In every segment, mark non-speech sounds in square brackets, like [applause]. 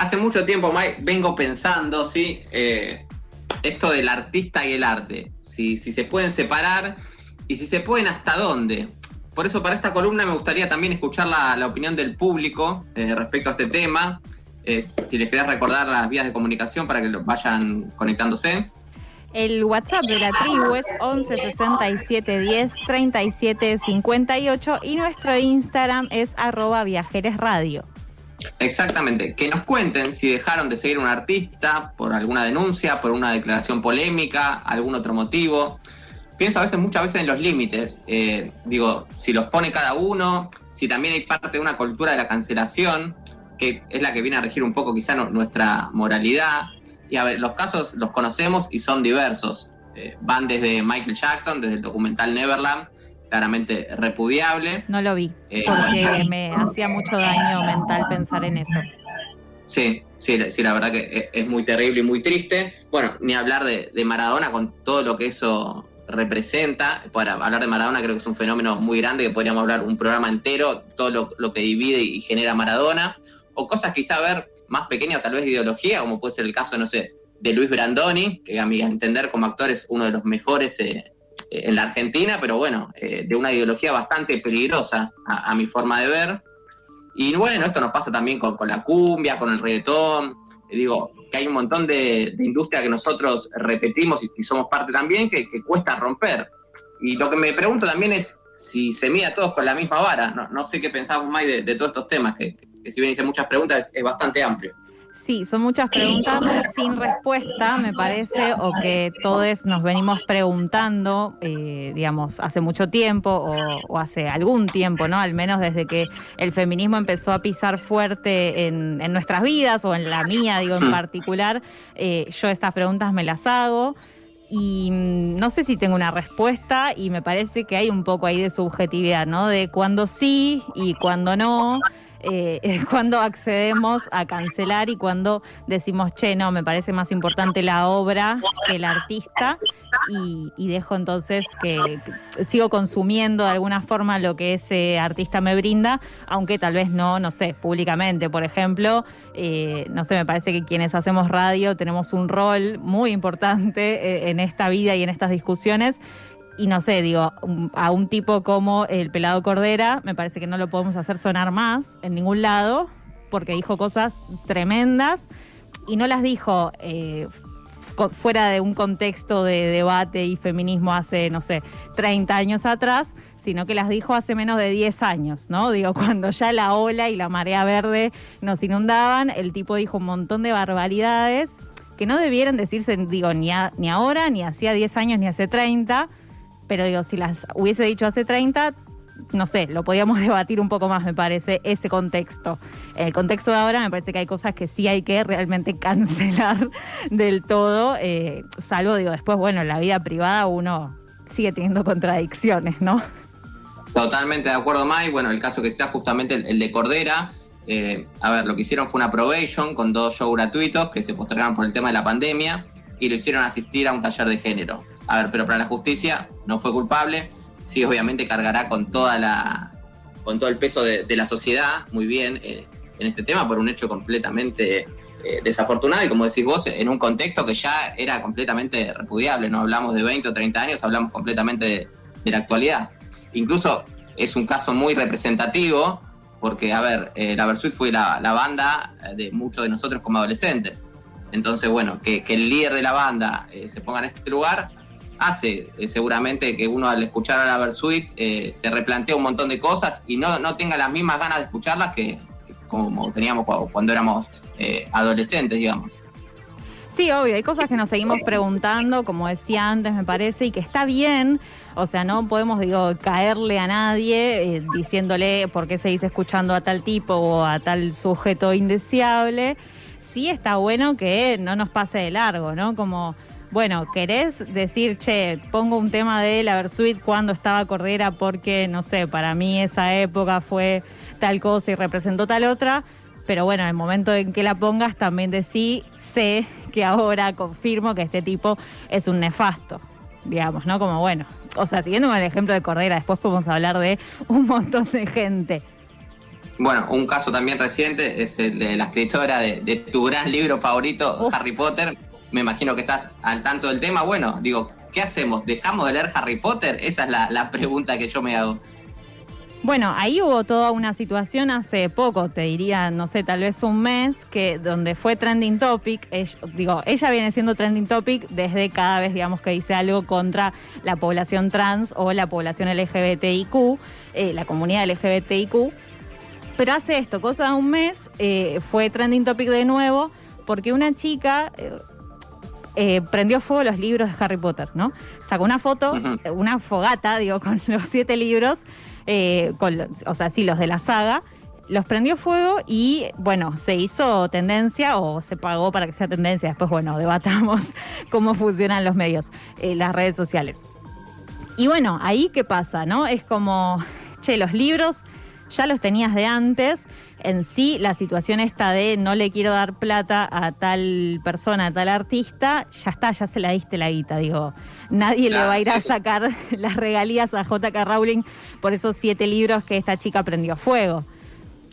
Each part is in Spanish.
hace mucho tiempo, Mike, vengo pensando, ¿sí? Eh, esto del artista y el arte, si, se pueden separar y si se pueden hasta dónde. Por eso para esta columna me gustaría también escuchar la, opinión del público eh, respecto a este tema. si les querés recordar las vías de comunicación para que vayan conectándose. El WhatsApp de la tribu es 11 67 10 37 58 y nuestro Instagram es arroba viajeres radio. Exactamente, que nos cuenten si dejaron de seguir un artista por alguna denuncia, por una declaración polémica, algún otro motivo. Pienso a veces, muchas veces en los límites. Eh, digo, si los pone cada uno, si también hay parte de una cultura de la cancelación, que es la que viene a regir un poco quizá nuestra moralidad. Y a ver, los casos los conocemos y son diversos. Eh, van desde Michael Jackson, desde el documental Neverland, claramente repudiable. No lo vi, eh, porque me hacía mucho daño mental pensar en eso. Sí, sí, sí, la verdad que es, muy terrible y muy triste. Bueno, ni hablar de, Maradona con todo lo que eso representa. Para hablar de Maradona creo que es un fenómeno muy grande que podríamos hablar un programa entero, todo lo, que divide y genera Maradona. O cosas quizá ver más pequeñas, tal vez de ideología, como puede ser el caso, no sé, de Luis Brandoni, que a mi entender como actor es uno de los mejores eh, en la Argentina, pero bueno, eh, de una ideología bastante peligrosa a, mi forma de ver. Y bueno, esto nos pasa también con, la cumbia, con el reggaetón. digo, que hay un montón de, industria que nosotros repetimos y, somos parte también, que, cuesta romper. Y lo que me pregunto también es si se mide a todos con la misma vara. No, sé qué pensamos más de, todos estos temas, que, si bien hice muchas preguntas, es bastante amplio. Sí, son muchas preguntas sin respuesta, me parece, o que todos nos venimos preguntando, eh, digamos, hace mucho tiempo o, hace algún tiempo, ¿no? Al menos desde que el feminismo empezó a pisar fuerte en, nuestras vidas o en la mía, digo, en mm. particular, eh, yo estas preguntas me las hago y mm, no sé si tengo una respuesta y me parece que hay un poco ahí de subjetividad, ¿no? De cuándo sí y cuándo no eh, [laughs] cuando accedemos a cancelar y cuando decimos, che, no, me parece más importante la obra que el artista y, dejo entonces que, sigo consumiendo de alguna forma lo que ese artista me brinda, aunque tal vez no, no sé, públicamente, por ejemplo, eh, no sé, me parece que quienes hacemos radio tenemos un rol muy importante eh, en esta vida y en estas discusiones y no sé, digo, a un tipo como el pelado Cordera, me parece que no lo podemos hacer sonar más en ningún lado, porque dijo cosas tremendas y no las dijo eh, fuera de un contexto de debate y feminismo hace, no sé, 30 años atrás, sino que las dijo hace menos de 10 años, ¿no? Digo, [laughs] cuando ya la ola y la marea verde nos inundaban, el tipo dijo un montón de barbaridades que no debieran decirse, digo, ni, ni ahora, ni hacía 10 años, ni hace 30 pero digo, si las hubiese dicho hace 30, no sé, lo podíamos [laughs] debatir un poco más, me parece, ese contexto. El contexto de ahora me parece que hay cosas que sí hay que realmente [laughs] cancelar del todo, eh, salvo, digo, después, bueno, en la vida privada uno sigue teniendo contradicciones, ¿no? Totalmente de acuerdo, Mike. Bueno, el caso que está justamente el, de Cordera. Eh, a ver, lo que hicieron fue una probation con dos shows gratuitos que se postergaron por el tema de la pandemia y lo hicieron asistir a un taller de género. A ver, pero para la justicia no fue culpable. Sí, obviamente cargará con toda la con todo el peso de, la sociedad, muy bien, eh, en este tema, por un hecho completamente eh, desafortunado y como decís vos, en un contexto que ya era completamente repudiable. No hablamos de 20 o 30 años, hablamos completamente de, la actualidad. Incluso es un caso muy representativo porque, a ver, eh, la Versuit fue la, banda de muchos de nosotros como adolescentes. Entonces, bueno, que el líder de la banda se ponga en este lugar hace eh, seguramente que uno al escuchar a la Versuit eh, se replantea un montón de cosas y no, no tenga las mismas ganas de escucharlas que, como teníamos cuando, éramos eh, adolescentes, digamos. Sí, obvio, hay cosas que nos seguimos preguntando, como decía antes, me parece, y que está bien, o sea, no podemos, digo, caerle a nadie diciéndole por qué seguís escuchando a tal tipo o a tal sujeto indeseable. Sí está bueno que no nos pase de largo, ¿no? Como bueno, ¿querés decir, che, pongo un tema de la Versuit cuando estaba Cordera porque, no sé, para mí esa época fue tal cosa y representó tal otra? Pero bueno, en el momento en que la pongas también decí, sé que ahora confirmo que este tipo es un nefasto, digamos, ¿no? Como bueno, o sea, siguiendo con el ejemplo de Cordera, después podemos hablar de un montón de gente. Bueno, un caso también reciente es el de la escritora de, tu gran libro favorito, Harry Potter. Me imagino que estás al tanto del tema. Bueno, digo, ¿qué hacemos? ¿Dejamos de leer Harry Potter? Esa es la pregunta que yo me hago. Bueno, ahí hubo toda una situación hace poco, te diría, no sé, tal vez un mes, que donde fue trending topic, digo, ella viene siendo trending topic desde cada vez, digamos, que dice algo contra la población trans o la población LGBTIQ, eh, la comunidad LGBTIQ. Pero hace esto, cosa de un mes, eh, fue trending topic de nuevo, porque una chica eh, prendió fuego los libros de Harry Potter, ¿no? Sacó una foto, una fogata, [laughs] digo, con los siete libros eh, o sea, sí, los de la saga, los prendió fuego y, bueno, se hizo tendencia o se pagó para que sea tendencia. Después, bueno, debatamos [laughs] cómo funcionan los medios, eh, las redes sociales. Y bueno, ahí qué pasa, ¿no? Es como, che, los libros ya los tenías de antes. En sí, la situación esta de no le quiero dar plata a tal persona, a tal artista, ya está, ya se la diste la guita, digo. Nadie le va a ir a sacar [laughs] las regalías a JK Rowling por esos siete libros que esta chica prendió fuego.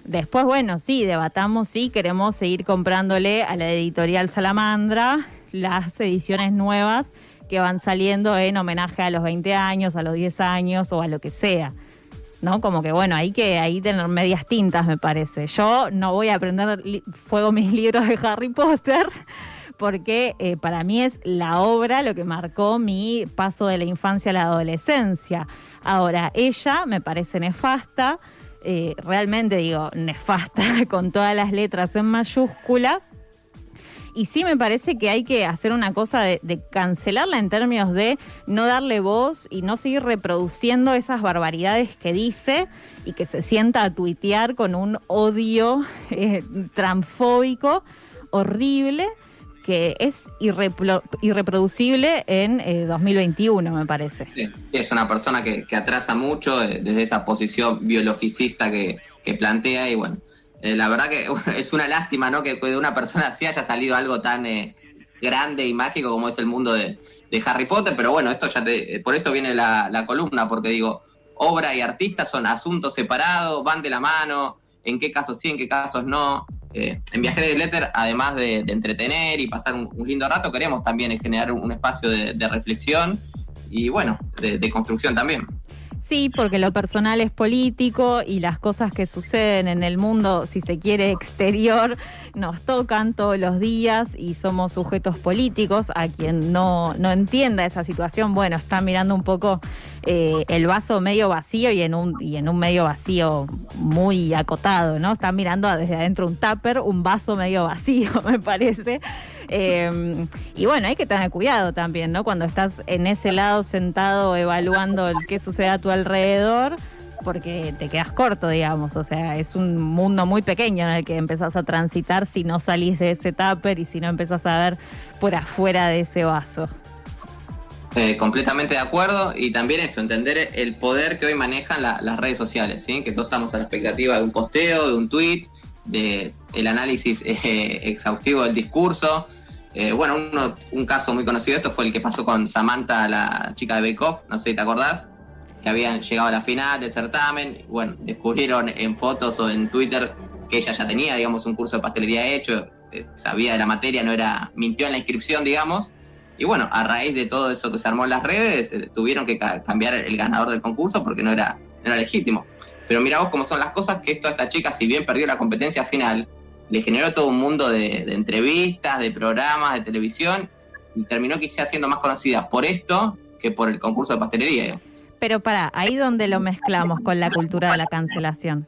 Después, bueno, sí, debatamos si queremos seguir comprándole a la editorial Salamandra las ediciones nuevas que van saliendo en homenaje a los 20 años, a los 10 años o a lo que sea. ¿No? Como que bueno, hay que ahí tener medias tintas, me parece. Yo no voy a prender fuego mis libros de Harry Potter [laughs] porque eh, para mí es la obra lo que marcó mi paso de la infancia a la adolescencia. Ahora, ella me parece nefasta, eh, realmente digo nefasta [laughs] con todas las letras en mayúscula, y sí me parece que hay que hacer una cosa de, cancelarla en términos de no darle voz y no seguir reproduciendo esas barbaridades que dice y que se sienta a tuitear con un odio eh, transfóbico horrible que es irreproducible en 2021, eh, me parece. Es una persona que, atrasa mucho eh, desde esa posición biologicista que plantea y bueno, eh, la verdad que [laughs] es una lástima, ¿no? Que de una persona así haya salido algo tan eh, grande y mágico como es el mundo de, Harry Potter, pero bueno, esto ya te, eh, por esto viene la, columna, porque digo, obra y artista son asuntos separados, van de la mano, en qué casos sí, en qué casos no. en Viajeros de Letter, además de, entretener y pasar un, lindo rato, queremos también generar un, espacio de, reflexión y bueno, de construcción también. Sí, porque lo personal es político y las cosas que suceden en el mundo, si se quiere, exterior, nos tocan todos los días y somos sujetos políticos. A quien no, no entienda esa situación, bueno, está mirando un poco eh, el vaso medio vacío y en, un, y en un medio vacío muy acotado, ¿no? Está mirando desde adentro un tupper, un vaso medio vacío, [laughs] me parece. Em, y bueno, hay que tener cuidado también, ¿no? Cuando estás en ese lado sentado evaluando el qué sucede a tu alrededor, porque te quedas corto, digamos. O sea, es un mundo muy pequeño en el que empezás a transitar si no salís de ese tupper y si no empezás a ver por afuera de ese vaso. Eh, completamente de acuerdo y también eso, entender el poder que hoy manejan las redes sociales, ¿sí? que todos estamos a la expectativa de un posteo, de un tweet, de análisis [laughs] eh, exhaustivo del discurso, eh, bueno, un caso muy conocido esto fue el que pasó con Samantha, la chica de Bake no sé si te acordás, que habían llegado a la final del certamen. Bueno, descubrieron en fotos o en Twitter que ella ya tenía, digamos, un curso de pastelería hecho, eh, sabía de la materia, no era, mintió en la inscripción, digamos. Y bueno, a raíz de todo eso que se armó en las redes, eh, tuvieron que cambiar el ganador del concurso porque no era, no era legítimo. Pero mira vos cómo son las cosas, que esto esta chica, si bien perdió la competencia final, le generó todo un mundo de, entrevistas, de programas, de televisión, y terminó quizá siendo más conocida por esto que por el concurso de pastelería. Pero para, ahí donde lo mezclamos con la cultura de la cancelación.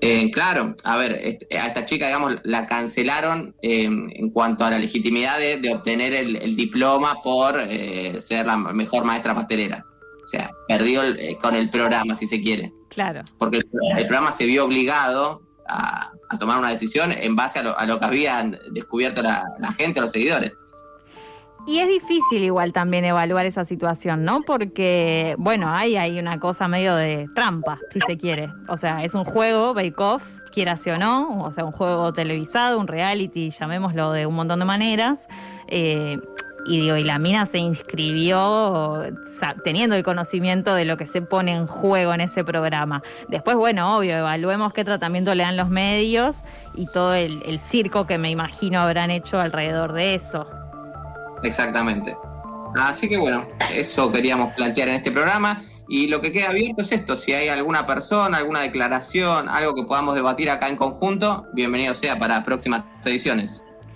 Eh, claro, a ver, a esta chica, digamos, la cancelaron em, en cuanto a la legitimidad de, obtener el, diploma por eh, ser la mejor maestra pastelera. O sea, perdió eh, con el programa, si se quiere. Claro. Porque el programa se vio obligado a, tomar una decisión en base a lo, que habían descubierto la, gente, los seguidores. Y es difícil igual también evaluar esa situación, ¿no? Porque, bueno, hay, hay una cosa medio de trampa, si se quiere. O sea, es un juego, Bake Off, quieras o no, o sea, un juego televisado, un reality, llamémoslo de un montón de maneras. Eh, y digo, y la mina se inscribió teniendo el conocimiento de lo que se pone en juego en ese programa. Después, bueno, obvio, evaluemos qué tratamiento le dan los medios y todo el, circo que me imagino habrán hecho alrededor de eso. Exactamente. Así que bueno, eso queríamos plantear en este programa. Y lo que queda abierto es esto, si hay alguna persona, alguna declaración, algo que podamos debatir acá en conjunto, bienvenido sea para próximas ediciones.